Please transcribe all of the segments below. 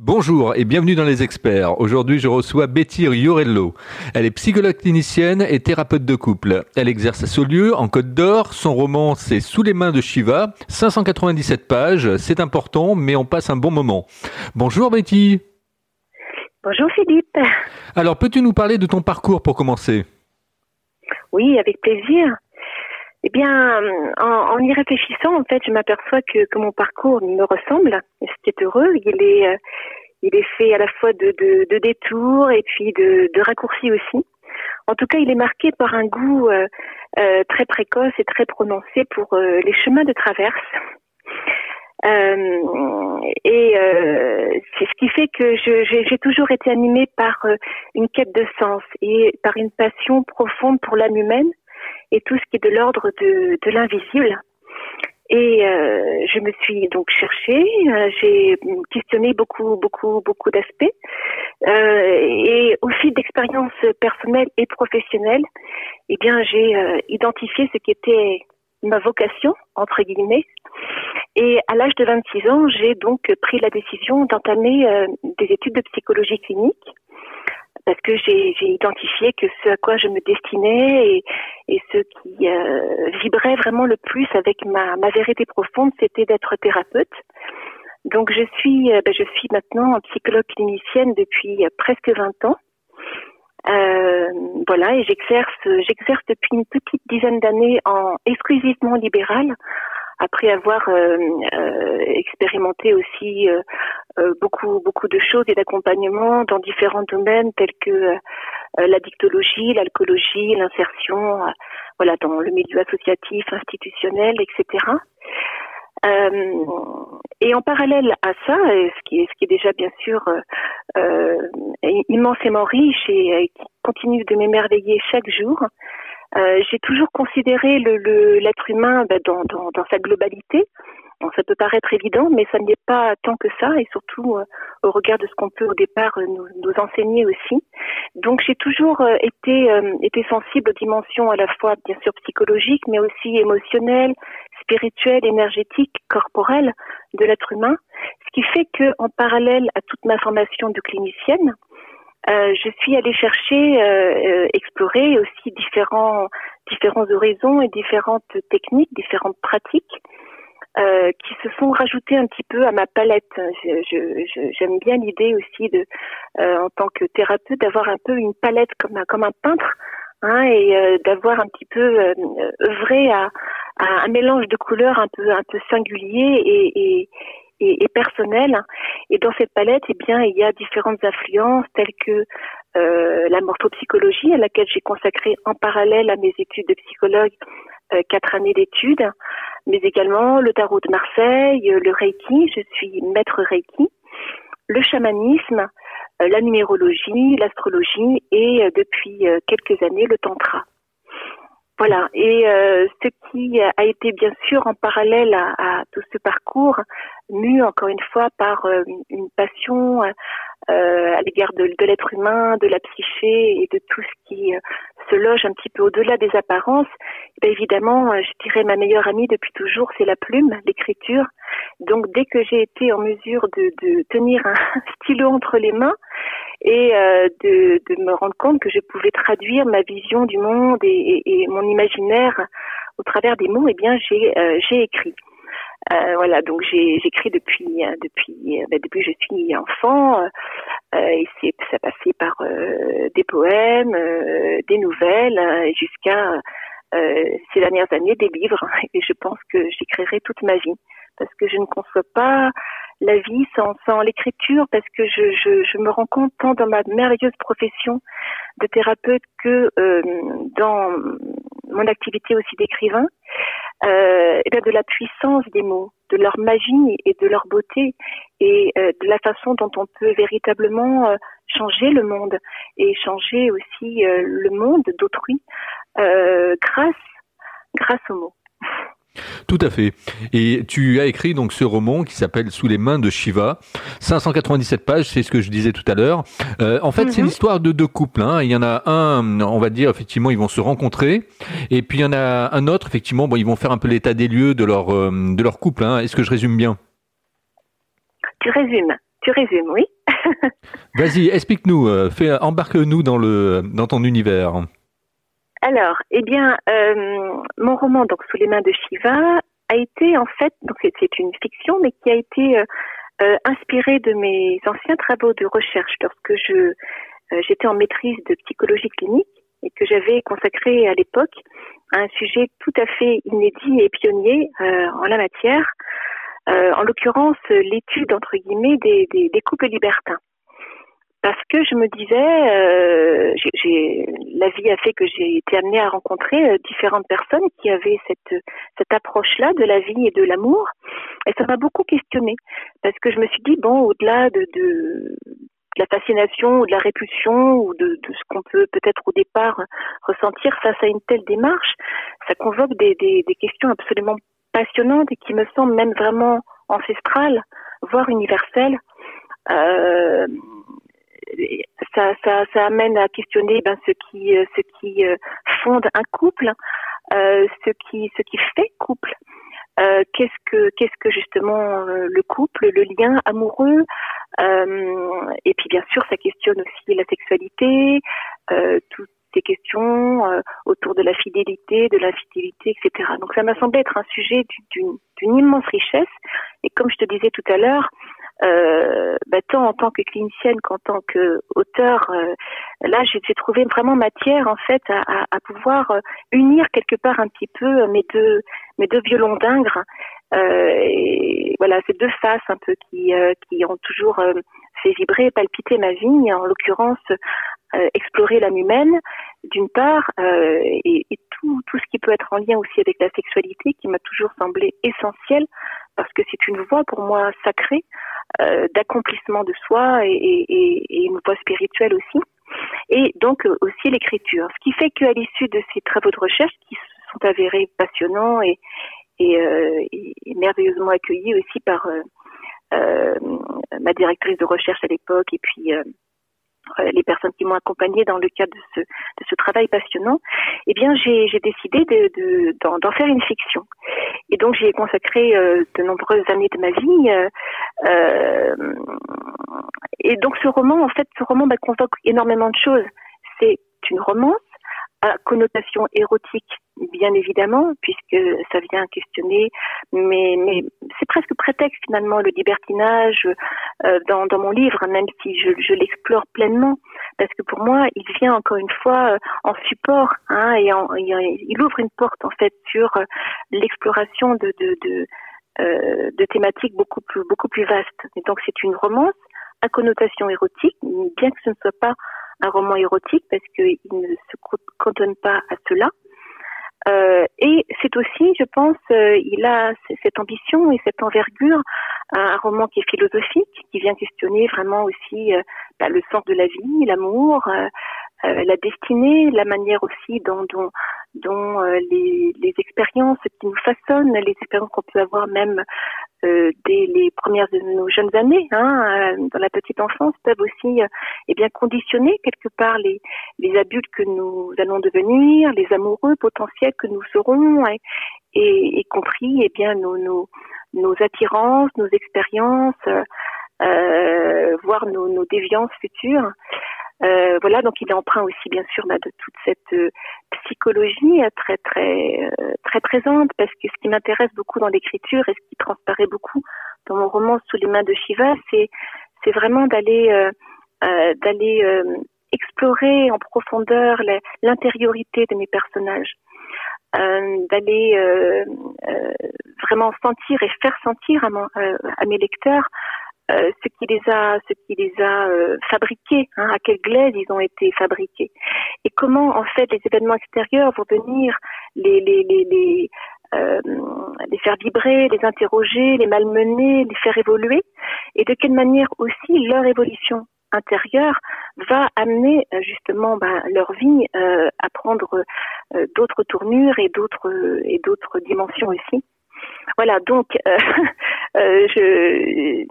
Bonjour et bienvenue dans les experts. Aujourd'hui, je reçois Betty Riorello. Elle est psychologue clinicienne et thérapeute de couple. Elle exerce à Saulieu, en Côte d'Or. Son roman, c'est Sous les mains de Shiva. 597 pages. C'est important, mais on passe un bon moment. Bonjour Betty. Bonjour Philippe. Alors, peux-tu nous parler de ton parcours pour commencer? Oui, avec plaisir. Eh bien, en, y réfléchissant, en fait, je m'aperçois que, mon parcours me ressemble. C'était heureux. Il est, euh, il est fait à la fois de, de, détours et puis de, raccourcis aussi. En tout cas, il est marqué par un goût euh, euh, très précoce et très prononcé pour les chemins de traverse. et c'est ce qui fait que j'ai toujours été animée par une quête de sens et par une passion profonde pour l'âme humaine et tout ce qui est de l'ordre de, de l'invisible. Et euh, je me suis donc cherchée, euh, j'ai questionné beaucoup, beaucoup, beaucoup d'aspects. Euh, et au fil d'expériences personnelles et professionnelles, eh bien, j'ai euh, identifié ce qui était ma vocation, entre guillemets. Et à l'âge de 26 ans, j'ai donc pris la décision d'entamer euh, des études de psychologie clinique parce que j'ai identifié que ce à quoi je me destinais et, ce qui euh, vibrait vraiment le plus avec ma, vérité profonde, c'était d'être thérapeute. Donc je suis, euh, ben, je suis maintenant psychologue clinicienne depuis euh, presque 20 ans. Voilà, et j'exerce, j'exerce depuis une petite dizaine d'années en exclusivement libéral, après avoir euh, euh, expérimenté aussi euh, beaucoup beaucoup de choses et d'accompagnement dans différents domaines tels que la dictologie, l'alcoolologie, l'insertion, voilà dans le milieu associatif, institutionnel, etc. Euh, et en parallèle à ça, ce qui est, ce qui est déjà bien sûr euh, immensément riche et, qui continue de m'émerveiller chaque jour, euh, j'ai toujours considéré le, l'être humain bah, dans, dans, dans, sa globalité. Bon, ça peut paraître évident, mais ça n'est pas tant que ça, et surtout euh, au regard de ce qu'on peut au départ euh, nous, nous, enseigner aussi. Donc j'ai toujours euh, été, été sensible aux dimensions à la fois bien sûr psychologiques, mais aussi émotionnelles, spirituelles, énergétiques, corporelles de l'être humain. Ce qui fait que, en parallèle à toute ma formation de clinicienne, euh, je suis allée chercher, euh, euh, explorer aussi différents différents horizons et différentes techniques, différentes pratiques euh, qui se sont rajoutées un petit peu à ma palette. J'aime je, je, bien l'idée aussi de, euh, en tant que thérapeute, d'avoir un peu une palette comme un comme un peintre, hein, et d'avoir un petit peu œuvré à, à, un mélange de couleurs un peu un peu singulier et, et et, et personnel. Et dans cette palette, eh bien, il y a différentes influences telles que euh, la morphopsychologie, à laquelle j'ai consacré en parallèle à mes études de psychologue euh, quatre années d'études, mais également le tarot de Marseille, le Reiki, je suis maître Reiki, le chamanisme, euh, la numérologie, l'astrologie et euh, depuis quelques années le tantra. Voilà. Et euh, ce qui a été bien sûr en parallèle à, tout ce parcours, mu encore une fois par euh, une passion euh, à l'égard de, l'être humain, de la psyché et de tout ce qui se loge un petit peu au-delà des apparences, eh évidemment, je dirais ma meilleure amie depuis toujours, c'est la plume, l'écriture. Donc dès que j'ai été en mesure de tenir un stylo entre les mains, et euh, de, de, me rendre compte que je pouvais traduire ma vision du monde et, et, et mon imaginaire au travers des mots, eh bien j'ai euh, écrit. Euh, voilà, donc j'écris depuis euh, depuis ben, depuis je suis enfant et c'est ça passé par des poèmes, des nouvelles jusqu'à ces dernières années des livres et je pense que j'écrirai toute ma vie parce que je ne conçois pas la vie sans, sans l'écriture parce que je, me rends compte tant dans ma merveilleuse profession de thérapeute que euh, dans mon activité aussi d'écrivain, euh, eh de la puissance des mots, de leur magie et de leur beauté et euh, de la façon dont on peut véritablement euh, changer le monde et changer aussi le monde d'autrui grâce grâce aux mots. Tout à fait. Et tu as écrit donc ce roman qui s'appelle Sous les mains de Shiva. 597 pages, c'est ce que je disais tout à l'heure. Euh, en fait, mm -hmm. c'est mhm. l'histoire de deux couples. Hein. Il y en a un, on va dire effectivement, ils vont se rencontrer, et puis il y en a un autre, effectivement, bon, ils vont faire un peu l'état des lieux de leur euh, de leur couple. Hein. Est-ce que je résume bien? Tu résumes. tu résumes, oui. Vas-y, explique-nous, euh, embarque-nous dans le dans ton univers. Alors, eh bien, euh, mon roman donc sous les mains de Shiva a été en fait donc c'est une fiction, mais qui a été euh, inspiré de mes anciens travaux de recherche lorsque je j'étais en maîtrise de psychologie clinique et que j'avais consacré à l'époque à un sujet tout à fait inédit et pionnier en la matière, euh, en l'occurrence l'étude entre guillemets des, couples libertins. Parce que je me disais, euh, la vie a fait que j'ai été amenée à rencontrer euh, différentes personnes qui avaient cette, cette approche-là de la vie et de l'amour, et ça m'a beaucoup questionnée parce que je me suis dit bon, au-delà de, de, la fascination ou de la répulsion ou de, de ce qu'on peut peut-être au départ ressentir face à une telle démarche, ça convoque des, des, des questions absolument passionnante et qui me semble même vraiment ancestrale, voire universelle. Euh, ça, ça, ça, amène à questionner ben, ce qui, euh, ce qui euh, fonde un couple, euh, ce qui, ce qui fait couple. Euh, qu'est-ce que, qu'est-ce que justement le couple, le lien amoureux, et puis bien sûr, ça questionne aussi la sexualité, tout, des questions euh, autour de la fidélité, de l'infidélité, etc. Donc ça m'a semblé être un sujet d'une immense richesse. Et comme je te disais tout à l'heure, euh, bah, tant en tant que clinicienne qu'en tant qu'auteur, euh, là j'ai trouvé vraiment matière en fait à, à, pouvoir euh, unir quelque part un petit peu mes deux mes deux violons d'ingres. Et voilà, ces deux faces un peu qui qui ont toujours fait vibrer, palpiter ma vie. En l'occurrence, euh, explorer l'âme humaine, d'une part, euh, et, et, tout, tout ce qui peut être en lien aussi avec la sexualité, qui m'a toujours semblé essentiel, parce que c'est une voie pour moi sacrée euh, d'accomplissement de soi et, et, et, une voie spirituelle aussi. Et donc euh, aussi l'écriture. Ce qui fait qu'à l'issue de ces travaux de recherche, qui sont avérés passionnants et, et, euh, merveilleusement accueillis aussi par ma directrice de recherche à l'époque et puis euh, les personnes qui m'ont accompagnée dans le cadre de ce, de ce travail passionnant, eh bien j'ai décidé de, d'en, d'en faire une fiction. Et donc j'y ai consacré euh, de nombreuses années de ma vie. Euh, euh, et donc ce roman, en fait, ce roman bah, convoque énormément de choses. C'est une romance à connotation érotique, bien évidemment, puisque ça vient questionner, mais, mais c'est presque prétexte finalement le libertinage euh, dans, dans mon livre, même si je, je l'explore pleinement, parce que pour moi, il vient encore une fois euh, en support, hein, et en, il ouvre une porte en fait sur euh, l'exploration de, de, de, euh, de thématiques beaucoup plus beaucoup plus vastes. Et donc c'est une romance à connotation érotique, bien que ce ne soit pas un roman érotique parce qu'il ne se cantonne pas à cela. Euh, et c'est aussi, je pense, euh, il a cette ambition et cette envergure, un roman qui est philosophique, qui vient questionner vraiment aussi euh, bah, le sens de la vie, l'amour, euh, euh, la destinée, la manière aussi dont, dont, dont les, les, expériences qui nous façonnent, les expériences qu'on peut avoir même euh, dès les premières de nos jeunes années, hein, euh, dans la petite enfance, peuvent aussi euh, eh bien conditionner quelque part les, les adultes que nous allons devenir, les amoureux potentiels que nous serons, et, et, compris eh bien nos, nos, nos attirances, nos expériences, euh, voire nos, nos déviances futures. Euh, voilà, donc il est emprunt aussi bien sûr bah, de toute cette euh, psychologie euh, très très très présente, parce que ce qui m'intéresse beaucoup dans l'écriture et ce qui transparaît beaucoup dans mon roman Sous les mains de Shiva, c'est c'est vraiment d'aller d'aller explorer en profondeur l'intériorité de mes personnages, d'aller vraiment sentir et faire sentir à, mon, à mes lecteurs euh, ce qui les a, ce qui les a euh, fabriqués, hein, à quelle glaise ils ont été fabriqués, et comment en fait les événements extérieurs vont venir euh, les faire vibrer, les interroger, les malmener, les faire évoluer, et de quelle manière aussi leur évolution intérieure va amener justement bah, leur vie à prendre d'autres tournures et d'autres et d'autres dimensions aussi? Voilà, donc, je,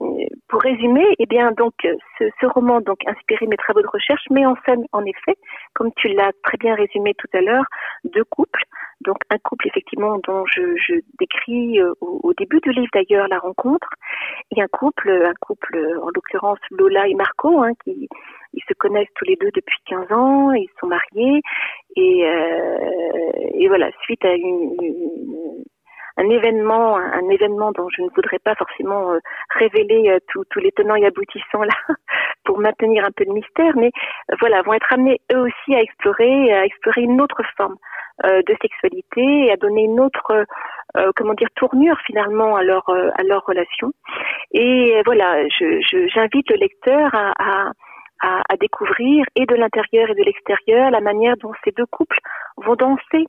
pour résumer, eh bien, donc, ce, ce, roman, donc, inspiré mes travaux de recherche, met en scène, en effet, comme tu l'as très bien résumé tout à l'heure, deux couples. Donc, un couple, effectivement, dont je, je décris au, au, début du livre, d'ailleurs, la rencontre, et un couple, un couple, en l'occurrence, Lola et Marco, hein, qui, ils se connaissent tous les deux depuis 15 ans, ils sont mariés et, euh, et voilà, suite à une, un événement, un événement dont je ne voudrais pas forcément euh, révéler euh, tous les tenants et aboutissants là pour maintenir un peu de mystère, mais euh, voilà, vont être amenés eux aussi à explorer, à explorer une autre forme de sexualité à donner une autre, comment dire, tournure finalement à leur à leur relation. Et voilà, j'invite je, le lecteur à à, à, découvrir et de l'intérieur et de l'extérieur la manière dont ces deux couples vont danser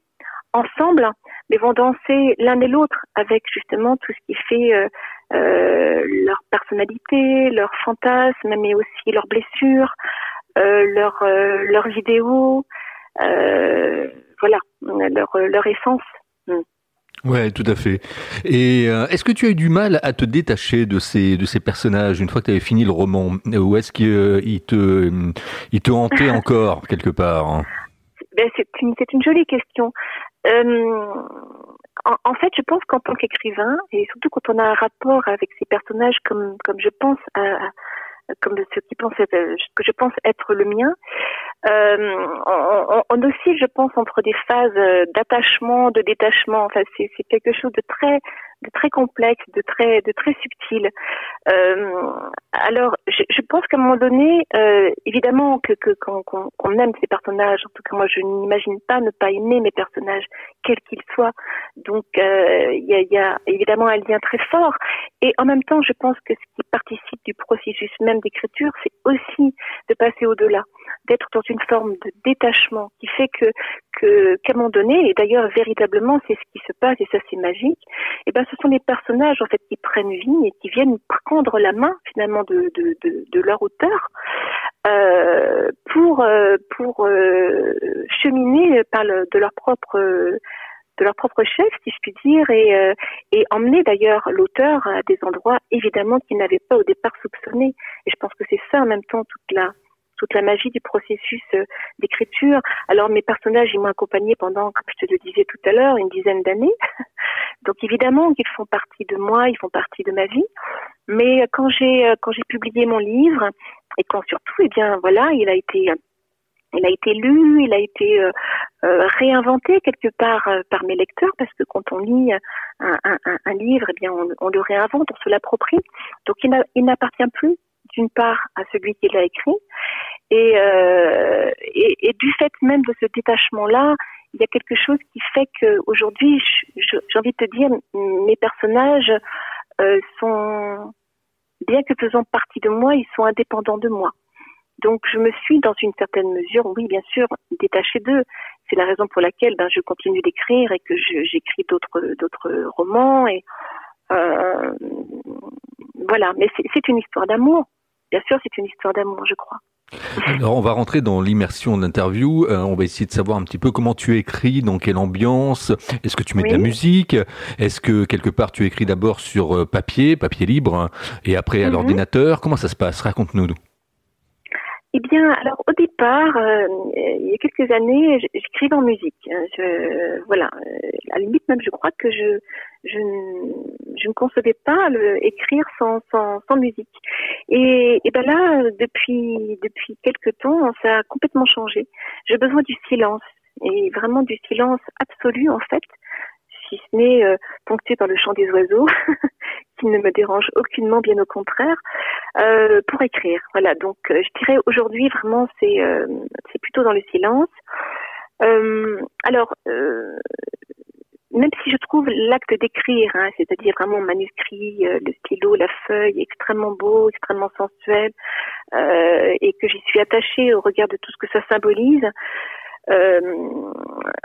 ensemble, mais vont danser l'un et l'autre avec justement tout ce qui fait euh, euh, leur personnalité, leurs fantasmes, mais aussi leurs blessures, euh, leurs euh, voilà, leur leur essence. Mm. Ouais, tout à fait. Et euh, est-ce que tu as eu du mal à te détacher de ces de ces personnages une fois que tu avais fini le roman, ou est-ce qu'ils euh, te ils te hantaient encore quelque part hein? Ben, c'est une c'est une jolie question. Euh, en, fait, je pense qu'en tant qu'écrivain, et surtout quand on a un rapport avec ces personnages comme je pense comme ceux qui pensent être, que je pense être le mien, euh, on, on, oscille, je pense, entre des phases d'attachement, de détachement. Enfin, c'est quelque chose de très de très complexe, de très de très subtil. Euh, alors, je, je pense qu'à un moment donné, euh, évidemment que qu'on aime ces personnages. En tout cas, moi, je n'imagine pas ne pas aimer mes personnages, quels qu'ils soient. Donc, euh, il y, a, y, a, évidemment un lien très fort. Et en même temps, je pense que ce qui participe du processus même d'écriture, c'est aussi de passer au-delà, d'être dans une forme de détachement qui fait que qu'à un moment donné, et d'ailleurs véritablement c'est ce qui se passe et ça c'est magique, et ben ce sont les personnages en fait qui prennent vie et qui viennent prendre la main finalement de, de, de, de leur auteur euh, pour euh, pour euh, cheminer par le, de leur propre de leur propre chef, si je puis dire, et, euh, et emmener d'ailleurs l'auteur à des endroits évidemment qu'il n'avait pas au départ soupçonné. Et je pense que c'est ça en même temps toute la toute la magie du processus euh, d'écriture. Alors mes personnages, ils m'ont accompagné pendant, comme je te le disais tout à l'heure, une dizaine d'années. Donc évidemment qu'ils font partie de moi, ils font partie de ma vie. Mais quand j'ai euh, quand j'ai publié mon livre et quand surtout, eh bien voilà, il a été il a été lu, il a été euh, réinventé quelque part par mes lecteurs parce que quand on lit un, un, un livre, eh bien on, on, le réinvente, on se l'approprie. Donc il n'appartient plus d'une part à celui qui l'a écrit, et, euh, et, et, du fait même de ce détachement-là, il y a quelque chose qui fait qu'aujourd'hui, j'ai envie de te dire, mes personnages euh, sont, bien que faisant partie de moi, ils sont indépendants de moi. Donc je me suis dans une certaine mesure, oui bien sûr, détachée d'eux. C'est la raison pour laquelle ben, je continue d'écrire et que j'écris d'autres romans et euh, voilà. Mais c'est une histoire d'amour. Bien sûr, c'est une histoire d'amour, je crois. Alors, on va rentrer dans l'immersion de l'interview. Euh, on va essayer de savoir un petit peu comment tu écris, dans quelle ambiance. Est-ce que tu mets de la musique? Est-ce que quelque part tu écris d'abord sur euh, papier, papier libre, et après à mhm. l'ordinateur? Comment ça se passe? Raconte-nous. Eh bien, alors au départ, euh, il y a quelques années, j'écrivais en musique. Hein. Je, voilà, euh, à la limite même, je crois que je je, je ne concevais pas le écrire sans, sans, sans musique. Et, et ben là, depuis depuis quelques temps, ça a complètement changé. J'ai besoin du silence et vraiment du silence absolu en fait si ce n'est euh, ponctué par le chant des oiseaux, qui ne me dérange aucunement, bien au contraire, euh, pour écrire. Voilà, donc euh, je dirais aujourd'hui vraiment c'est euh, c'est plutôt dans le silence. Euh, alors même si je trouve l'acte d'écrire, hein, c'est-à-dire vraiment manuscrit, le stylo, la feuille, extrêmement beau, extrêmement sensuel, et que j'y suis attachée au regard de tout ce que ça symbolise, euh,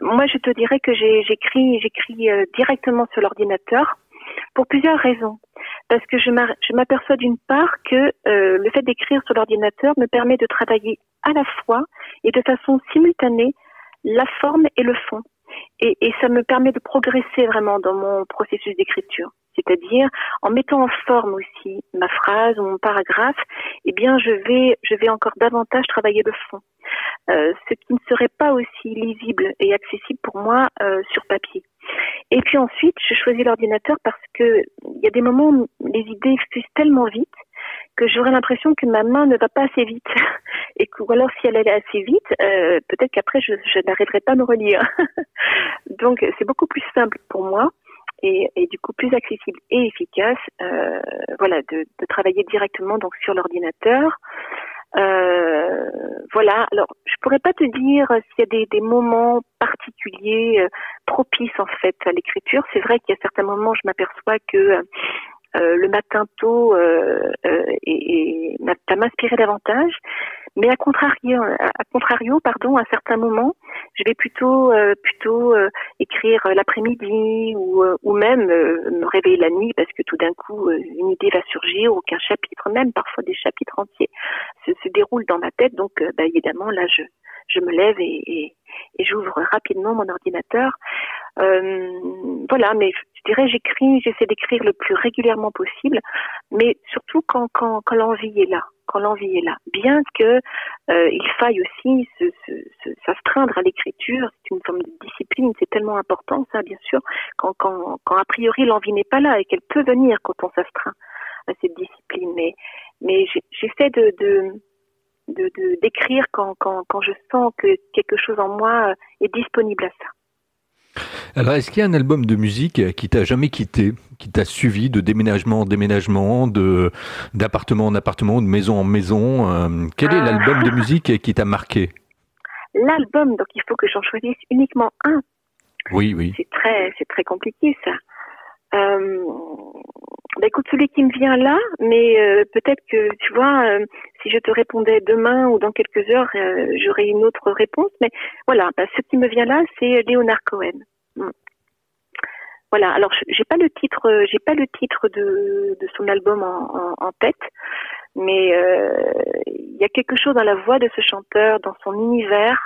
moi, je te dirais que j'écris, j'écris euh, directement sur l'ordinateur pour plusieurs raisons. Parce que je m'aperçois d'une part que euh, le fait d'écrire sur l'ordinateur me permet de travailler à la fois et de façon simultanée la forme et le fond. et, et, ça me permet de progresser vraiment dans mon processus d'écriture. C'est-à-dire, en mettant en forme aussi ma phrase ou mon paragraphe, eh bien, je vais, je vais encore davantage travailler le fond. Euh, ce qui ne serait pas aussi lisible et accessible pour moi euh, sur papier. Et puis ensuite, je choisis l'ordinateur parce que il y a des moments où les idées fusent tellement vite que j'aurais l'impression que ma main ne va pas assez vite. Et que, ou alors si elle allait assez vite, euh, peut-être qu'après je, je n'arriverai pas à me relire. Donc c'est beaucoup plus simple pour moi et, et, du coup plus accessible et efficace, euh, voilà, de, de, travailler directement donc sur l'ordinateur. Euh, voilà. Alors, je pourrais pas te dire s'il y a des, des moments particuliers euh, propices en fait à l'écriture. C'est vrai qu'il y a certains moments, je m'aperçois que euh, le matin tôt euh, euh, et, et ça m'inspirait davantage. Mais à contrario, à contrario, pardon, à certains moments, je vais plutôt plutôt écrire l'après-midi ou, ou même me réveiller la nuit parce que tout d'un coup une idée va surgir ou qu'un chapitre même, parfois des chapitres entiers, se, se déroulent dans ma tête. Donc, bah, évidemment, là, je je me lève et, et, et j'ouvre rapidement mon ordinateur. Euh, voilà, mais je dirais j'écris, j'essaie d'écrire le plus régulièrement possible, mais surtout quand, quand, quand l'envie est là, quand l'envie est là. Bien que euh, il faille aussi s'astreindre à l'écriture, c'est une forme de discipline, c'est tellement important ça, bien sûr, quand, quand, quand a priori l'envie n'est pas là et qu'elle peut venir quand on s'astreint à cette discipline. Mais, mais j'essaie de, de de d'écrire quand, quand, quand je sens que quelque chose en moi est disponible à ça. Alors, est-ce qu'il y a un album de musique qui t'a jamais quitté, qui t'a suivi de déménagement en déménagement, de d'appartement en appartement, de maison en maison euh, Quel est ah. l'album de musique qui t'a marqué? L'album, donc il faut que j'en choisisse uniquement un. Oui, oui. C'est très, c'est très compliqué ça. Euh, bah écoute, celui qui me vient là, mais euh, peut-être que tu vois, euh, si je te répondais demain ou dans quelques heures, euh, j'aurais une autre réponse. Mais voilà, bah, ce qui me vient là, c'est Léonard Cohen. Mm. Voilà. Alors, j'ai pas le titre, j'ai pas le titre de, son album en, en, tête, mais il y a quelque chose dans la voix de ce chanteur, dans son univers,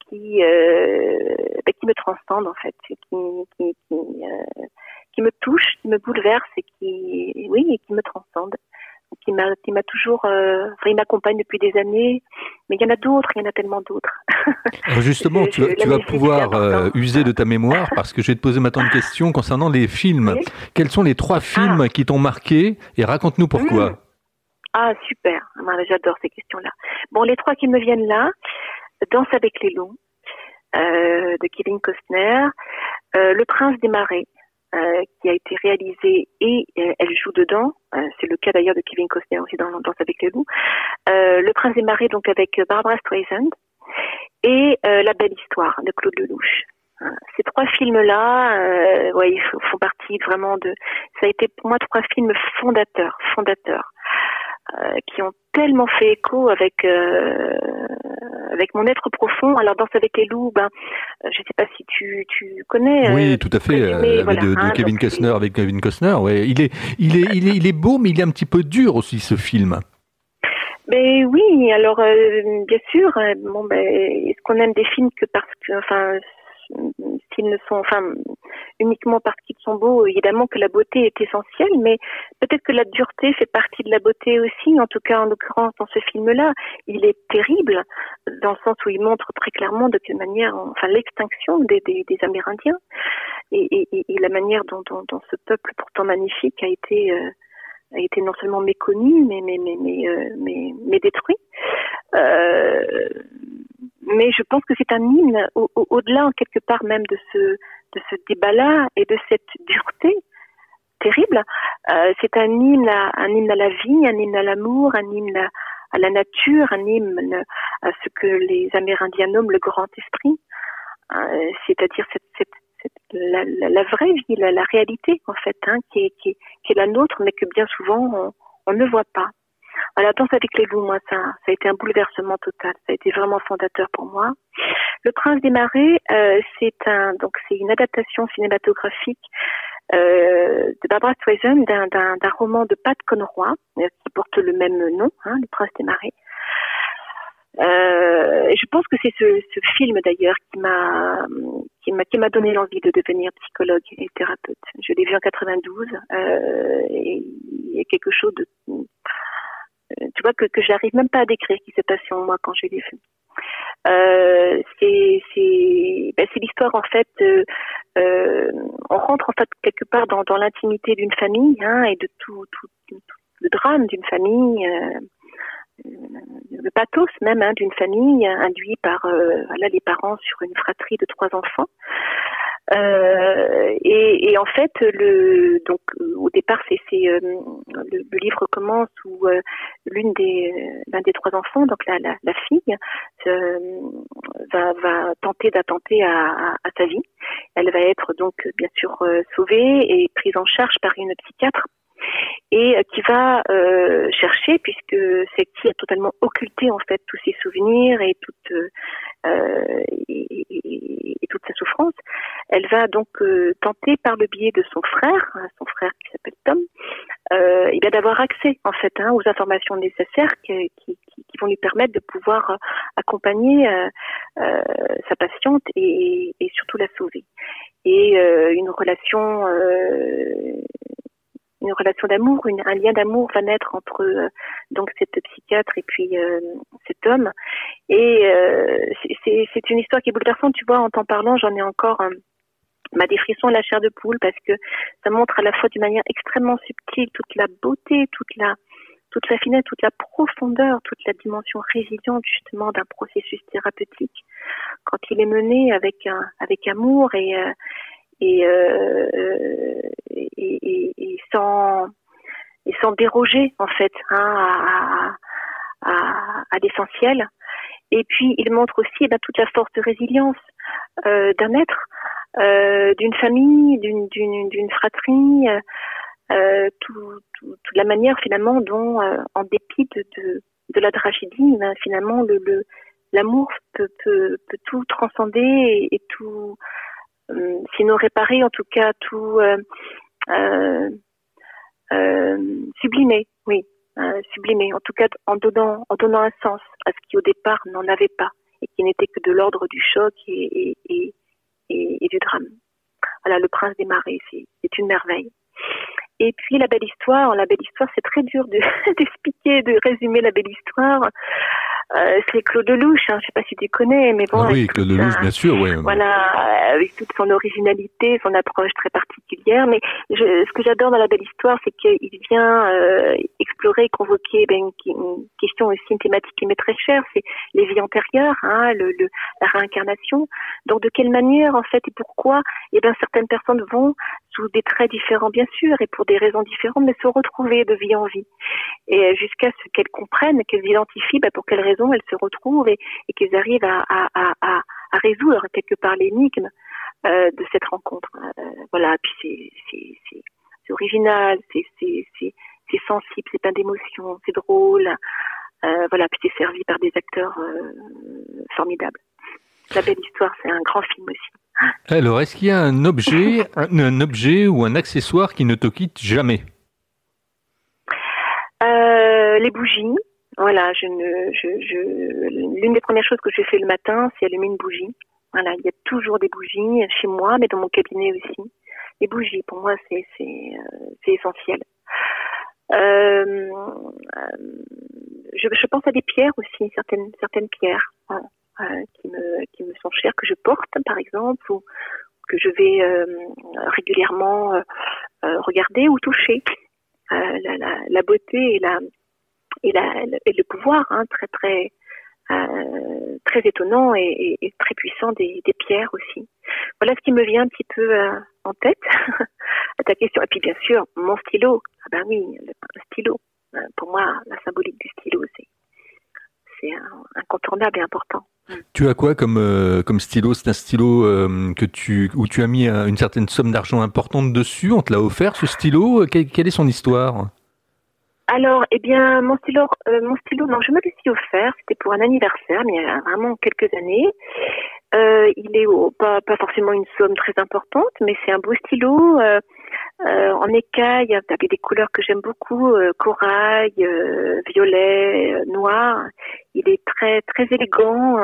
qui bah, qui me transcende en fait, qui qui me touche, qui me bouleverse et qui, oui, et qui me transcende, qui m'a, qui m'a toujours, euh, enfin, il m'accompagne depuis des années. Mais il y en a d'autres, il y en a tellement d'autres. justement, tu, tu vas pouvoir euh, user de ta mémoire parce que je vais te poser maintenant une question concernant les films. Quels sont les trois films ah. qui t'ont marqué et raconte-nous pourquoi. Mmh. Ah super, j'adore ces questions-là. Bon, les trois qui me viennent là, Danse avec les loups euh, de Kevin Costner, Le Prince des marais euh, qui a été réalisée et euh, elle joue dedans. Euh, c'est le cas d'ailleurs de Kevin Costner aussi dans Danse avec les loups. le Prince des Marais donc avec Barbara Streisand et La Belle Histoire de Claude Lelouch. Ces trois films-là, ouais, ils font partie vraiment de. Ça a été pour moi trois films fondateurs, fondateurs. Euh, qui ont tellement fait écho avec euh, avec mon être profond. Alors Danse avec les loups, ben euh, je sais pas si tu tu connais. Oui, tout à fait. de, hein, Kevin Costner avec Kevin Costner. Ouais, il est il est il est il est beau, mais il est un petit peu dur aussi ce film. Mais oui, alors bien sûr. Bon, ben, est-ce qu'on aime des films que parce que, enfin, s'ils ne sont, enfin, uniquement parce qu'ils sont beaux, évidemment que la beauté est essentielle, mais peut-être que la dureté fait partie de la beauté aussi. En tout cas, en l'occurrence, dans ce film-là, il est terrible dans le sens où il montre très clairement de quelle manière, enfin, l'extinction des, des, des, Amérindiens et, et, et, la manière dont, dont, dont, ce peuple pourtant magnifique a été euh, a été non seulement méconnu, mais mais mais mais euh, mais, mais, détruit. Euh, mais je pense que c'est un hymne au-delà en quelque part même de ce de ce débat-là et de cette dureté terrible. Euh, c'est un hymne à un hymne à la vie, un hymne à l'amour, un hymne à, la nature, un hymne à ce que les Amérindiens nomment le grand esprit, euh, c'est-à-dire cette, cette, la, la, la, vraie vie, la, la réalité en fait, hein, qui, est, qui, qui est la nôtre, mais que bien souvent on, on ne voit pas. À la danse avec les loups, moi, ça, ça a été un bouleversement total. Ça a été vraiment fondateur pour moi. Le Prince des Marais, euh, c'est un, donc c'est une adaptation cinématographique euh, de Barbara Streisand d'un, roman de Pat Conroy euh, qui porte le même nom, hein, Le Prince des Marais. Euh, je pense que c'est ce, ce, film d'ailleurs qui m'a qui m'a qui m'a donné l'envie de devenir psychologue et thérapeute. Je l'ai vu en 92 euh, et il quelque chose de tu vois que j'arrive même pas à décrire ce qui s'est passé en moi quand je l'ai vu. Euh, ben, c'est l'histoire en fait. Euh, euh, on rentre en fait quelque part dans l'intimité d'une famille hein, et de tout, le drame d'une famille. Euh, le pathos même hein, d'une famille induit par euh, les parents sur une fratrie de trois enfants. Euh, et, et, en fait, le, donc au départ, c'est, euh, le, le, livre commence où euh, l'une des l'un des trois enfants, donc la, la, la fille, va, va tenter d'attenter à, à, à, sa vie. Elle va être donc bien sûr sauvée et prise en charge par une psychiatre et qui va euh, chercher, puisque qui a totalement occulté en fait tous ses souvenirs et toute euh, et, et, et, toute sa souffrance, elle va donc euh, tenter par le biais de son frère, hein, son frère qui s'appelle Tom, euh, bien d'avoir accès en fait hein, aux informations nécessaires qui, qui, qui, vont lui permettre de pouvoir accompagner euh, euh, sa patiente et, et, surtout la sauver. Et une relation une relation d'amour, un lien d'amour va naître entre euh, donc cette psychiatre et puis euh, cet homme. Et euh, c'est une histoire qui est bouleversante. Tu vois, en t'en parlant, j'en ai encore ma défrisson à la chair de poule parce que ça montre à la fois d'une manière extrêmement subtile toute la beauté, toute la toute la finesse, toute la profondeur, toute la dimension résiliente justement d'un processus thérapeutique quand il est mené avec un avec amour et et, euh, et, sans déroger en fait hein, à, l'essentiel. Et puis il montre aussi eh ben, toute la force de résilience euh, d'un être, euh, d'une famille, d'une fratrie, tout, tout, toute la manière finalement dont, en dépit de, la tragédie, ben, finalement le l'amour peut, tout transcender et, tout sinon réparer, en tout cas tout euh, euh, sublimer, oui, sublimer, en tout cas en donnant, en donnant un sens à ce qui au départ n'en avait pas et qui n'était que de l'ordre du choc et, et, et, du drame. Voilà, le prince des marées, c'est une merveille. Et puis la belle histoire, la belle histoire, c'est très dur d'expliquer, de, de résumer la belle histoire. Euh, c'est Claude Lelouch, hein, je sais pas si tu connais, mais bon. Ah oui, Claude Lelouch, bien sûr, oui. Voilà, avec toute son originalité, son approche très particulière. Mais je, ce que j'adore dans la belle histoire, c'est qu'il vient euh, explorer, convoquer ben, une question aussi, une thématique qui m'est très chère, c'est les vies antérieures, hein, le, le, la réincarnation. Donc, de quelle manière, en fait, et pourquoi, eh ben, certaines personnes vont sous des traits différents, bien sûr, et pour des raisons différentes, mais se retrouver de vie en vie. Et jusqu'à ce qu'elles comprennent, qu'elles identifient ben, pour quelles raisons elles se retrouvent et, et qu'elles arrivent à, à, à, à, résoudre quelque part l'énigme euh, de cette rencontre. Euh, voilà, puis c'est original, c'est sensible, c'est plein d'émotions, c'est drôle. Euh, voilà, puis c'est servi par des acteurs euh, formidables. La belle histoire, c'est un grand film aussi. Alors, est-ce qu'il y a un objet, un, un, objet ou un accessoire qui ne te quitte jamais? Euh, Les bougies. Voilà, je ne, je, je, l'une des premières choses que je fais le matin, c'est allumer une bougie. Voilà, il y a toujours des bougies chez moi, mais dans mon cabinet aussi. Les bougies, pour moi, c'est c'est euh, c'est essentiel. Euh, je, je, pense à des pierres aussi, certaines certaines pierres qui me qui me sont chères que je porte, par exemple, ou que je vais euh, régulièrement euh, regarder ou toucher. La, la, la, beauté et la et, la, et le pouvoir hein, très très euh, très étonnant et, et, très puissant des, des, pierres aussi. Voilà ce qui me vient un petit peu euh, en tête à ta question. Et puis bien sûr, mon stylo. Ah ben oui, le, stylo. Euh, pour moi, la symbolique du stylo, c'est c'est incontournable et important. Tu as quoi comme euh, comme stylo? C'est un stylo euh, que tu où tu as mis une certaine somme d'argent importante dessus? On te l'a offert ce stylo? Quelle, quelle est son histoire? Alors, eh bien, mon stylo, euh, mon stylo, non, je me le suis offert. C'était pour un anniversaire, mais il y a vraiment quelques années. Euh, il est pas, pas forcément une somme très importante, mais c'est un beau stylo euh, euh en écaille avec des couleurs que j'aime beaucoup, euh, corail, violet, noir. Il est très très élégant,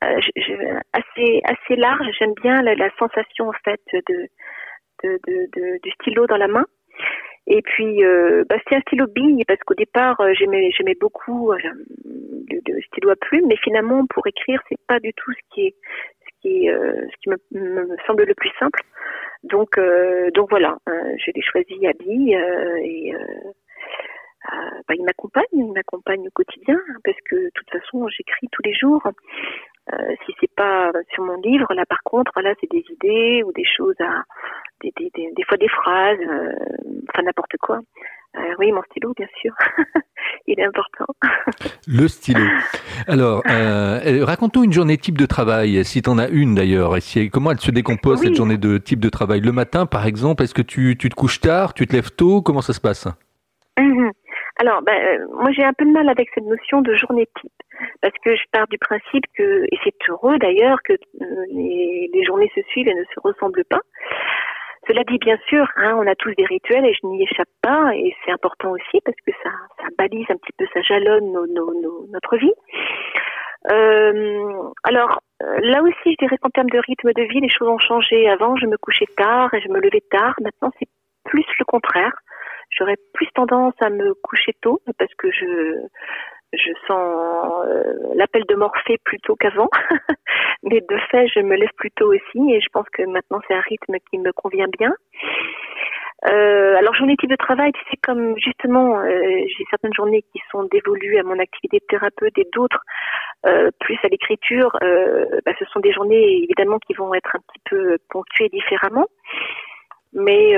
assez assez large. J'aime bien la, sensation en fait de, de, de, du stylo dans la main. Et puis, euh, bah, c'est un stylo bille parce qu'au départ, euh, j'aimais, j'aimais beaucoup euh, le, stylo à plume, mais finalement, pour écrire, c'est pas du tout ce qui est, euh, ce qui me, semble le plus simple. Donc, euh, donc voilà, je l'ai choisi à bille et bah, il m'accompagne, il m'accompagne au quotidien parce que de toute façon, j'écris tous les jours. Euh, si c'est pas sur mon livre, là par contre, voilà, c'est des idées ou des choses à, des, des, des, fois des phrases, euh, enfin n'importe quoi. Euh, oui, mon stylo, bien sûr, il est important. Le stylo. Alors, euh, raconte-nous une journée type de travail, si tu en as une d'ailleurs, et comment elle se décompose cette journée de type de travail? Le matin, par exemple, est-ce que tu, tu te couches tard, tu te lèves tôt, comment ça se passe? Mhm. Alors, ben, euh, moi j'ai un peu de mal avec cette notion de journée type, parce que je pars du principe que, et c'est heureux d'ailleurs, que euh, les, journées se suivent et ne se ressemblent pas. Cela dit, bien sûr, hein, on a tous des rituels et je n'y échappe pas, et c'est important aussi parce que ça, balise un petit peu, ça jalonne notre vie. Euh, alors, là aussi, je dirais qu'en termes de rythme de vie, les choses ont changé. Avant, je me couchais tard et je me levais tard. Maintenant, c'est plus le contraire j'aurais plus tendance à me coucher tôt parce que je je sens euh, l'appel de Morphée plutôt qu'avant. Mais de fait, je me lève plus tôt aussi et je pense que maintenant c'est un rythme qui me convient bien. Euh, alors journée type de travail, sais comme justement euh, j'ai certaines journées qui sont dévolues à mon activité de thérapeute et d'autres euh, plus à l'écriture. Bah, ce sont des journées évidemment qui vont être un petit peu ponctuées différemment, mais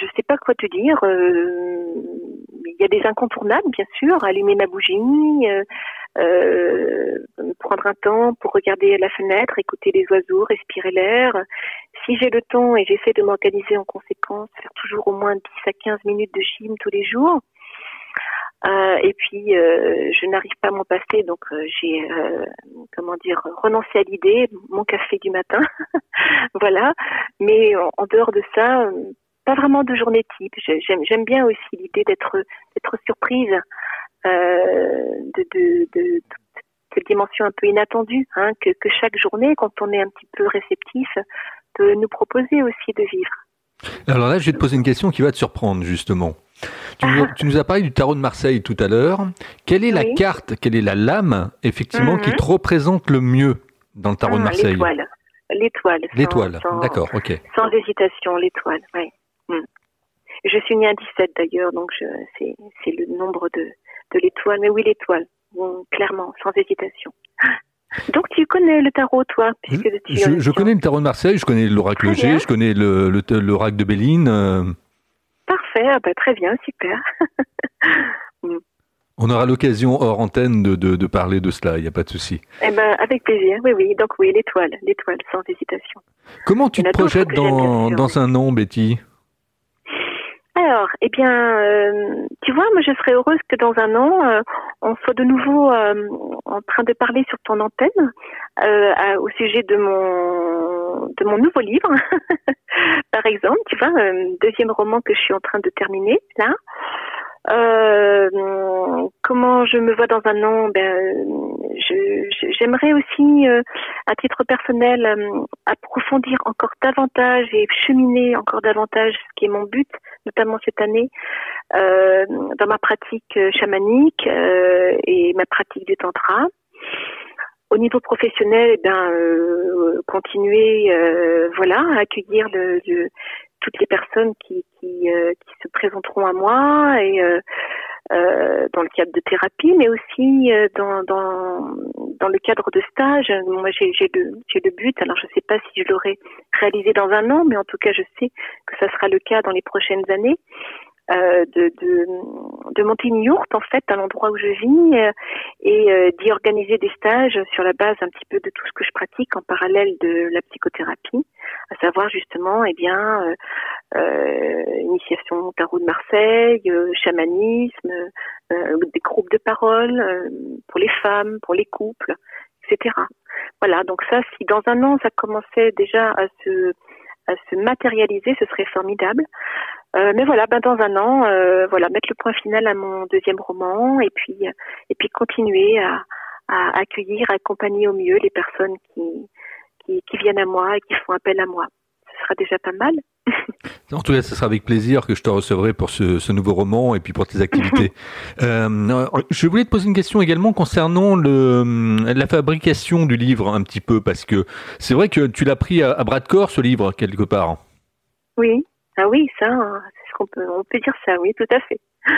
je sais pas quoi te dire. Euh, il y a des incontournables, bien sûr. Allumer ma bougie, euh, euh, prendre un temps pour regarder la fenêtre, écouter les oiseaux, respirer l'air. Si j'ai le temps et j'essaie de m'organiser en conséquence, faire toujours au moins 10 à 15 minutes de gym tous les jours. Euh, et puis, euh, je n'arrive pas à m'en passer, donc euh, j'ai, comment dire, renoncé à l'idée, mon café du matin, voilà. Mais en, dehors de ça, pas vraiment de journée type. J'aime, bien aussi l'idée d'être, surprise de, cette dimension un peu inattendue, hein, que chaque journée, quand on est un petit peu réceptif, peut nous proposer aussi de vivre. Alors là, je vais te poser une question qui va te surprendre justement. Tu, nous as parlé du tarot de Marseille tout à l'heure. Quelle est la carte, quelle est la lame, effectivement, qui mhm. te représente le mieux dans le tarot de ah, Marseille L'étoile. L'étoile. L'étoile, d'accord, ok. Sans hésitation, l'étoile, oui. Hmm. Je suis née à 17 d'ailleurs, donc c'est le nombre de, de l'étoile. Mais oui, l'étoile, clairement, sans hésitation. Donc tu connais le tarot, toi puisque Je, je connais le tarot de Marseille, je connais l'oracle G, je connais l'oracle de Béline. Euh, Parfait, ah bah, très bien, super. Mm. On aura l'occasion hors antenne de, de, parler de cela, il n'y a pas de souci. Eh ben, avec plaisir, oui, oui. Donc oui, l'étoile, l'étoile, sans hésitation. Comment tu te projettes dans, dans un nom, Betty? Alors, eh bien, euh, tu vois, moi je serais heureuse que dans un an, euh, on soit de nouveau euh, en train de parler sur ton antenne au sujet de mon de mon nouveau livre, par exemple, tu vois, deuxième roman que je suis en train de terminer là. Euh, comment je me vois dans un an? Ben, J'aimerais aussi, euh, à titre personnel, euh, approfondir encore davantage et cheminer encore davantage ce qui est mon but, notamment cette année, dans ma pratique chamanique et ma pratique du tantra. Au niveau professionnel, eh ben, continuer, voilà, à accueillir le, le toutes les personnes qui, qui, euh, qui se présenteront à moi et euh, euh, dans le cadre de thérapie, mais aussi dans, dans, dans le cadre de stage. Moi, j'ai le, le but, alors je ne sais pas si je l'aurai réalisé dans un an, mais en tout cas, je sais que ça sera le cas dans les prochaines années. Euh, de, de, de, monter une yourte en fait à l'endroit où je vis euh, et euh, d'y organiser des stages sur la base un petit peu de tout ce que je pratique en parallèle de la psychothérapie, à savoir justement eh bien initiation au tarot de Marseille, chamanisme, des groupes de parole pour les femmes, pour les couples, etc. Voilà, donc ça, si dans un an ça commençait déjà à se à se matérialiser, ce serait formidable. Mais voilà, ben dans un an, voilà, mettre le point final à mon deuxième roman et puis et puis continuer à, à accueillir, à accompagner au mieux les personnes qui, qui, qui viennent à moi et qui font appel à moi. Ce sera déjà pas mal. En tout cas, ce sera avec plaisir que je te recevrai pour ce, ce nouveau roman et puis pour tes activités. euh, je voulais te poser une question également concernant le, la fabrication du livre un petit peu, parce que c'est vrai que tu l'as pris à, à, bras de corps, ce livre, quelque part. Oui, ah oui, ça, c'est ce qu'on peut, on peut dire ça, oui, tout à fait.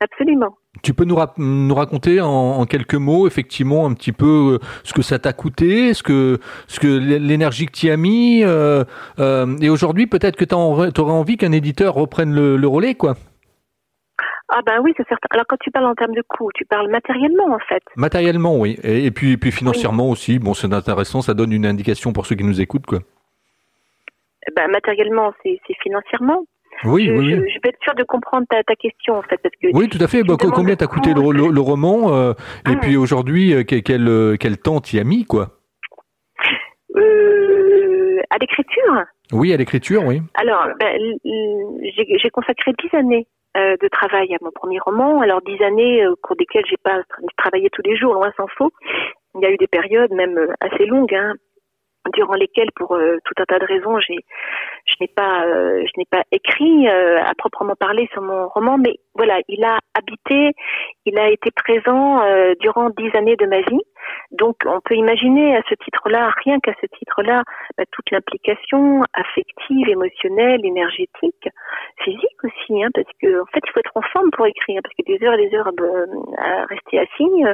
Absolument. Tu peux nous, ra nous raconter en, en, quelques mots, effectivement, un petit peu euh, ce que ça t'a coûté, ce que, ce que l'énergie que tu as mis, euh, euh, et aujourd'hui, peut-être que tu aurais envie qu'un éditeur reprenne le, le, relais, quoi. Ah ben oui, c'est certain. Alors quand tu parles en termes de coûts, tu parles matériellement en fait. Matériellement, oui. Et, et puis, et puis financièrement oui. aussi. Bon, c'est intéressant, ça donne une indication pour ceux qui nous écoutent, quoi. Ben, matériellement, c'est financièrement. Oui, je, oui, je, je, peux être sûre de comprendre ta, ta, question en fait. Parce que oui, tout à fait. Bah, combien t'a coûté le, le, le, roman euh, ah, Et puis aujourd'hui, quel, quel, quel, temps t'y as mis quoi? Euh, À l'écriture? Oui, à l'écriture, oui. Alors, ben, j'ai consacré dix années euh, de travail à mon premier roman. Alors dix années au cours desquelles j'ai pas travaillé tous les jours, loin s'en faut. Il y a eu des périodes même assez longues. Hein, durant lesquelles, pour euh, tout un tas de raisons, j'ai, je n'ai pas, euh, je n'ai pas écrit euh, à proprement parler sur mon roman, mais voilà, il a habité, il a été présent durant dix années de ma vie. Donc, on peut imaginer à ce titre-là, rien qu'à ce titre-là, bah, toute l'implication affective, émotionnelle, énergétique, physique aussi, hein, parce que en fait, il faut être en forme pour écrire, parce que des heures et des heures à rester assis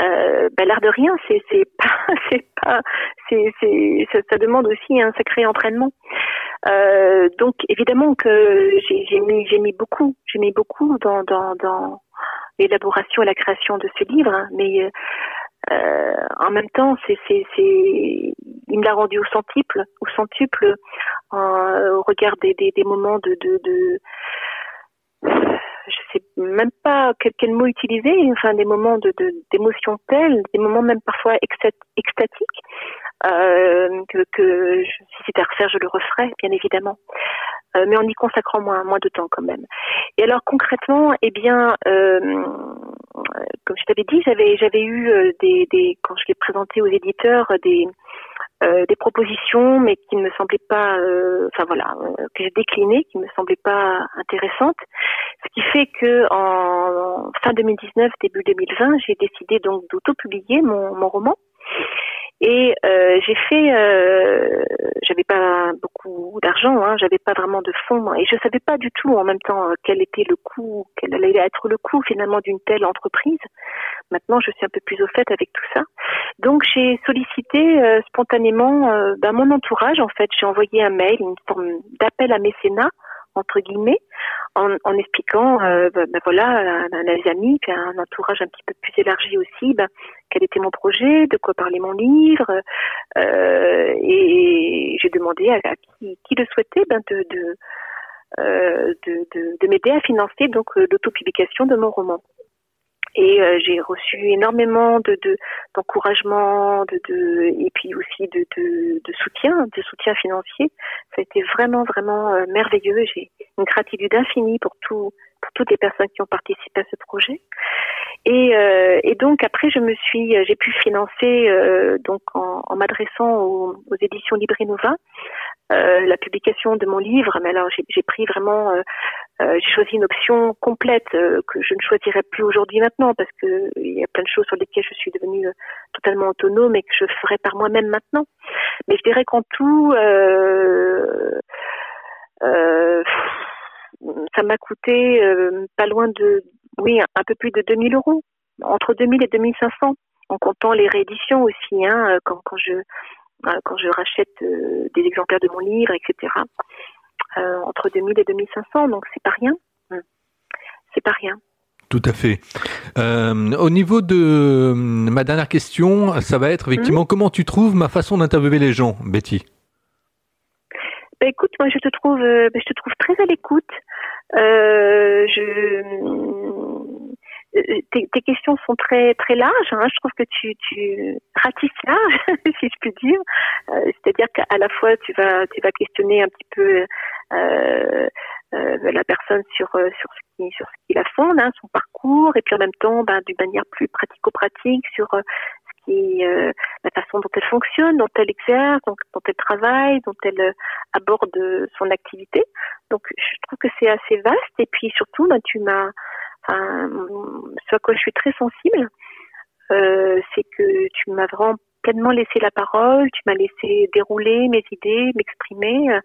euh, ben, de rien, c'est c'est pas c'est pas c'est c'est ça, ça, demande aussi un sacré entraînement. Euh, donc évidemment que j'ai j'ai mis j'ai mis beaucoup j'ai mis beaucoup dans dans dans l'élaboration et la création de ce livre, hein, mais euh, en même temps c'est c'est c'est il me l'a rendu au centuple au centuple au regard des, des des moments de de, de je sais même pas quel, quel, mot utiliser, enfin des moments de d'émotion de, telles, des moments même parfois extatiques, euh, que, que si c'était à refaire, je le referais, bien évidemment. Euh, mais en y consacrant moins, moins de temps quand même. Et alors concrètement, eh bien, euh, comme je t'avais dit, j'avais j'avais eu euh, des, des quand je l'ai présenté aux éditeurs des euh, des propositions, mais qui ne me semblaient pas, euh, enfin voilà, euh, que j'ai déclinées, qui ne me semblaient pas intéressantes. Ce qui fait que en fin 2019, début 2020, j'ai décidé donc d'auto-publier mon, mon roman. Et euh, j'ai fait, euh, j'avais pas beaucoup d'argent, hein, j'avais pas vraiment de fonds, et je savais pas du tout en même temps quel était le coût, quel allait être le coût finalement d'une telle entreprise. Maintenant, je suis un peu plus au fait avec tout ça. Donc, j'ai sollicité euh, spontanément ben, mon entourage. En fait, j'ai envoyé un mail, une forme d'appel à mécénat entre guillemets, en, en expliquant, euh, ben, ben, voilà, à, mes amis, puis à un entourage un petit peu plus élargi aussi, ben, quel était mon projet, de quoi parlait mon livre, euh, et j'ai demandé à, à qui, qui, le souhaitait ben, de, de, euh, de, de, de m'aider à financer donc l'autopublication de mon roman. Et euh, j'ai reçu énormément de d'encouragement, de, de, et puis aussi de, de, de, soutien, de soutien financier. Ça a été vraiment vraiment euh, merveilleux. J'ai une gratitude infinie pour tout pour toutes les personnes qui ont participé à ce projet. Et, euh, et donc après, je me suis, j'ai pu financer euh, donc en, en m'adressant aux, aux, éditions Librinova euh, la publication de mon livre. Mais alors j'ai pris vraiment, euh, euh, j'ai choisi une option complète que je ne choisirais plus aujourd'hui maintenant parce que il y a plein de choses sur lesquelles je suis devenue totalement autonome et que je ferai par moi-même maintenant. Mais je dirais qu'en tout ça m'a coûté euh, pas loin de, oui, un peu plus de 2000 euros, entre 2000 et 2500, en comptant les rééditions aussi, hein, quand, quand je quand je rachète euh, des exemplaires de mon livre, etc. Euh, entre 2000 et 2500, donc c'est pas rien. Hum. C'est pas rien. Tout à fait. Euh, au niveau de ma dernière question, ça va être effectivement mmh. comment tu trouves ma façon d'interviewer les gens, Betty? Bah, écoute, moi je te trouve, euh, je te trouve très à l'écoute. Euh, je tes, tes, questions sont très très larges. Hein. Je trouve que tu, tu ratisses large, si je puis dire. Euh, c'est-à-dire qu'à la fois tu vas tu vas questionner un petit peu euh, euh, la personne sur sur ce qui sur ce qui la fonde, hein, son parcours, et puis en même temps, ben, d'une manière plus pratico-pratique sur ce qui la façon dont elle fonctionne, dont elle exerce, dont, dont elle travaille, dont elle aborde son activité. Donc je trouve que c'est assez vaste. Et puis surtout, ben, tu m'as ce à quoi je suis très sensible, euh, c'est que tu m'as vraiment pleinement laissé la parole, tu m'as laissé dérouler mes idées, m'exprimer, euh,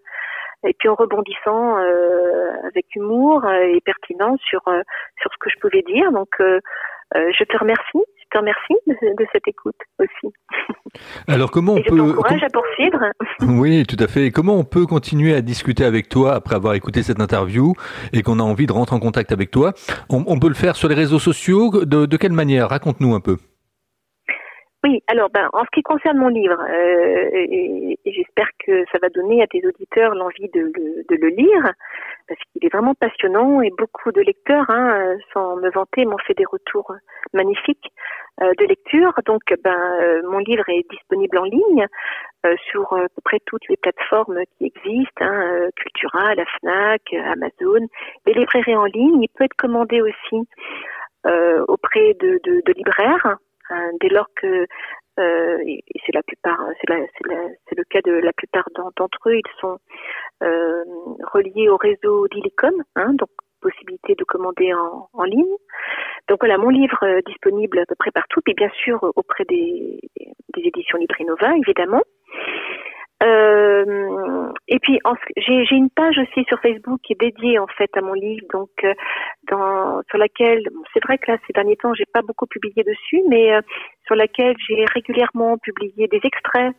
et puis en rebondissant euh, avec humour et pertinence sur sur ce que je pouvais dire. Donc, je te remercie te remercie de, cette écoute aussi. Alors comment on Et peut... Je t'encourage à poursuivre. Oui, tout à fait. Et comment on peut continuer à discuter avec toi après avoir écouté cette interview et qu'on a envie de rentrer en contact avec toi? On, peut le faire sur les réseaux sociaux? De, quelle manière? Raconte-nous un peu. Oui, alors ben, en ce qui concerne mon livre, euh, et, j'espère que ça va donner à tes auditeurs l'envie de, le lire, parce qu'il est vraiment passionnant et beaucoup de lecteurs, hein, sans me vanter, m'ont fait des retours magnifiques. Euh, de lecture. Donc, ben, euh, mon livre est disponible en ligne sur à peu près toutes les plateformes qui existent, hein, Cultura, la Fnac, Amazon, les librairies en ligne. Il peut être commandé aussi auprès de, de libraires, hein, dès lors que et c'est la plupart, c'est le cas de la plupart d'entre eux. Ils sont reliés au réseau d'Illicom, hein, donc possibilité de commander en, en ligne. Donc voilà, mon livre euh, disponible à peu près partout, et bien sûr euh, auprès des, des éditions Librinova, évidemment. Euh, et puis j'ai une page aussi sur Facebook qui est dédiée en fait à mon livre, donc euh, dans, sur laquelle c'est vrai que là ces derniers temps j'ai pas beaucoup publié dessus, mais sur laquelle j'ai régulièrement publié des extraits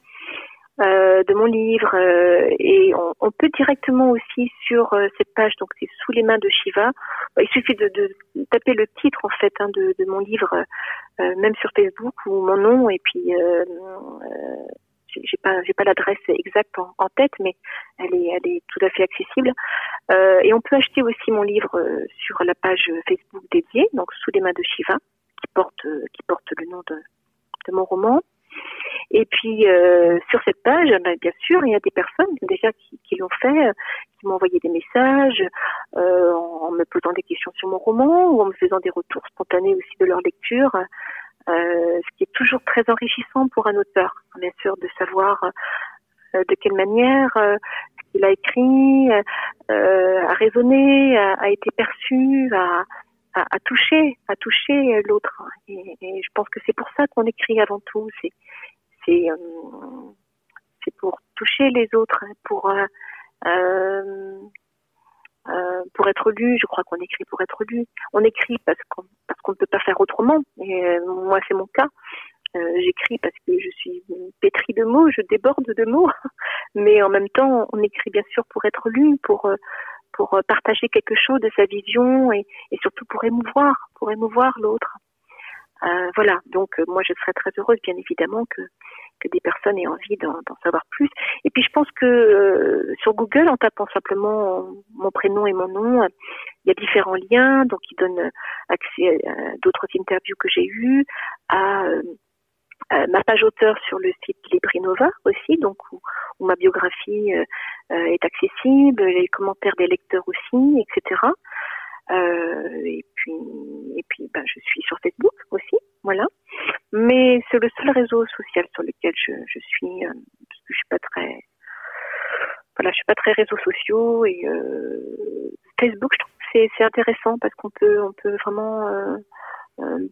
euh, de mon livre euh, et on, on, peut directement aussi sur euh, cette page donc c'est sous les mains de Shiva. Bah, il suffit de, de, taper le titre en fait hein, de, de, mon livre même sur Facebook ou mon nom et puis j'ai pas j'ai pas l'adresse exacte en, tête mais elle est elle est tout à fait accessible. Et on peut acheter aussi mon livre sur la page Facebook dédiée donc sous les mains de Shiva qui porte qui porte le nom de mon roman. Et puis euh, sur cette page, ben, bien sûr, il y a des personnes déjà qui, l'ont fait, qui m'ont envoyé des messages euh, en, me posant des questions sur mon roman ou en me faisant des retours spontanés aussi de leur lecture, euh, ce qui est toujours très enrichissant pour un auteur, bien sûr, de savoir euh, de quelle manière euh, ce qu'il a écrit a résonné, a, été perçu, a, a, touché, a touché l'autre. Et, je pense que c'est pour ça qu'on écrit avant tout. C'est c'est euh, pour toucher les autres, hein, pour euh, euh, pour être lu. Je crois qu'on écrit pour être lu. On écrit parce qu'on parce qu'on ne peut pas faire autrement. Et moi, c'est mon cas. J'écris parce que je suis pétrie de mots, je déborde de mots, mais en même temps, on écrit bien sûr pour être lu, pour pour partager quelque chose de sa vision et, et surtout pour émouvoir, pour émouvoir l'autre. Euh, voilà, donc euh, moi je serais très heureuse bien évidemment que, que des personnes aient envie d'en savoir plus. Et puis je pense que euh, sur Google, en tapant simplement mon prénom et mon nom, il y a différents liens, donc qui donnent accès à d'autres interviews que j'ai eues, à, ma page auteur sur le site Librinova aussi, donc où, où ma biographie est accessible, les commentaires des lecteurs aussi, etc. Euh, et puis, et puis, ben, je suis sur Facebook aussi, voilà. Mais c'est le seul réseau social sur lequel je, je suis, euh, parce que je suis pas très, voilà, je suis pas très réseaux sociaux et euh, Facebook, je trouve que c'est, intéressant parce qu'on peut, on peut vraiment euh, euh,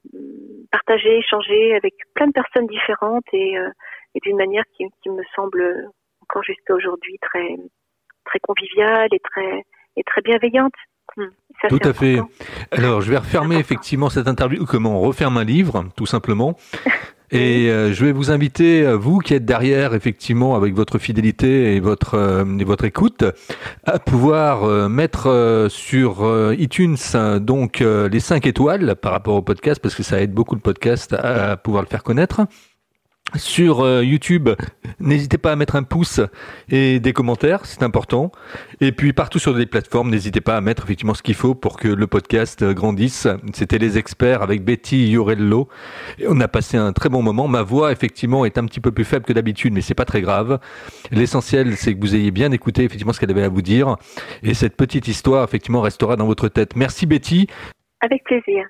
partager, échanger avec plein de personnes différentes et, euh, et d'une manière qui, qui me semble encore jusqu'à aujourd'hui très, très conviviale et très, et très bienveillante. Hmm. tout à fait. Alors, je vais refermer effectivement cette interview. Comment on referme un livre, tout simplement. Et euh, je vais vous inviter, euh, vous qui êtes derrière, effectivement, avec votre fidélité et votre euh, et votre écoute, à pouvoir mettre sur iTunes donc les 5 étoiles par rapport au podcast, parce que ça aide beaucoup le podcast à pouvoir le faire connaître. Sur euh, YouTube, n'hésitez pas à mettre un pouce et des commentaires, c'est important. Et puis partout sur les plateformes, n'hésitez pas à mettre effectivement ce qu'il faut pour que le podcast euh, grandisse. C'était les experts avec Betty Iorello. On a passé un très bon moment. Ma voix effectivement est un petit peu plus faible que d'habitude, mais c'est pas très grave. L'essentiel, c'est que vous ayez bien écouté effectivement ce qu'elle avait à vous dire. Et cette petite histoire effectivement restera dans votre tête. Merci Betty. Avec plaisir.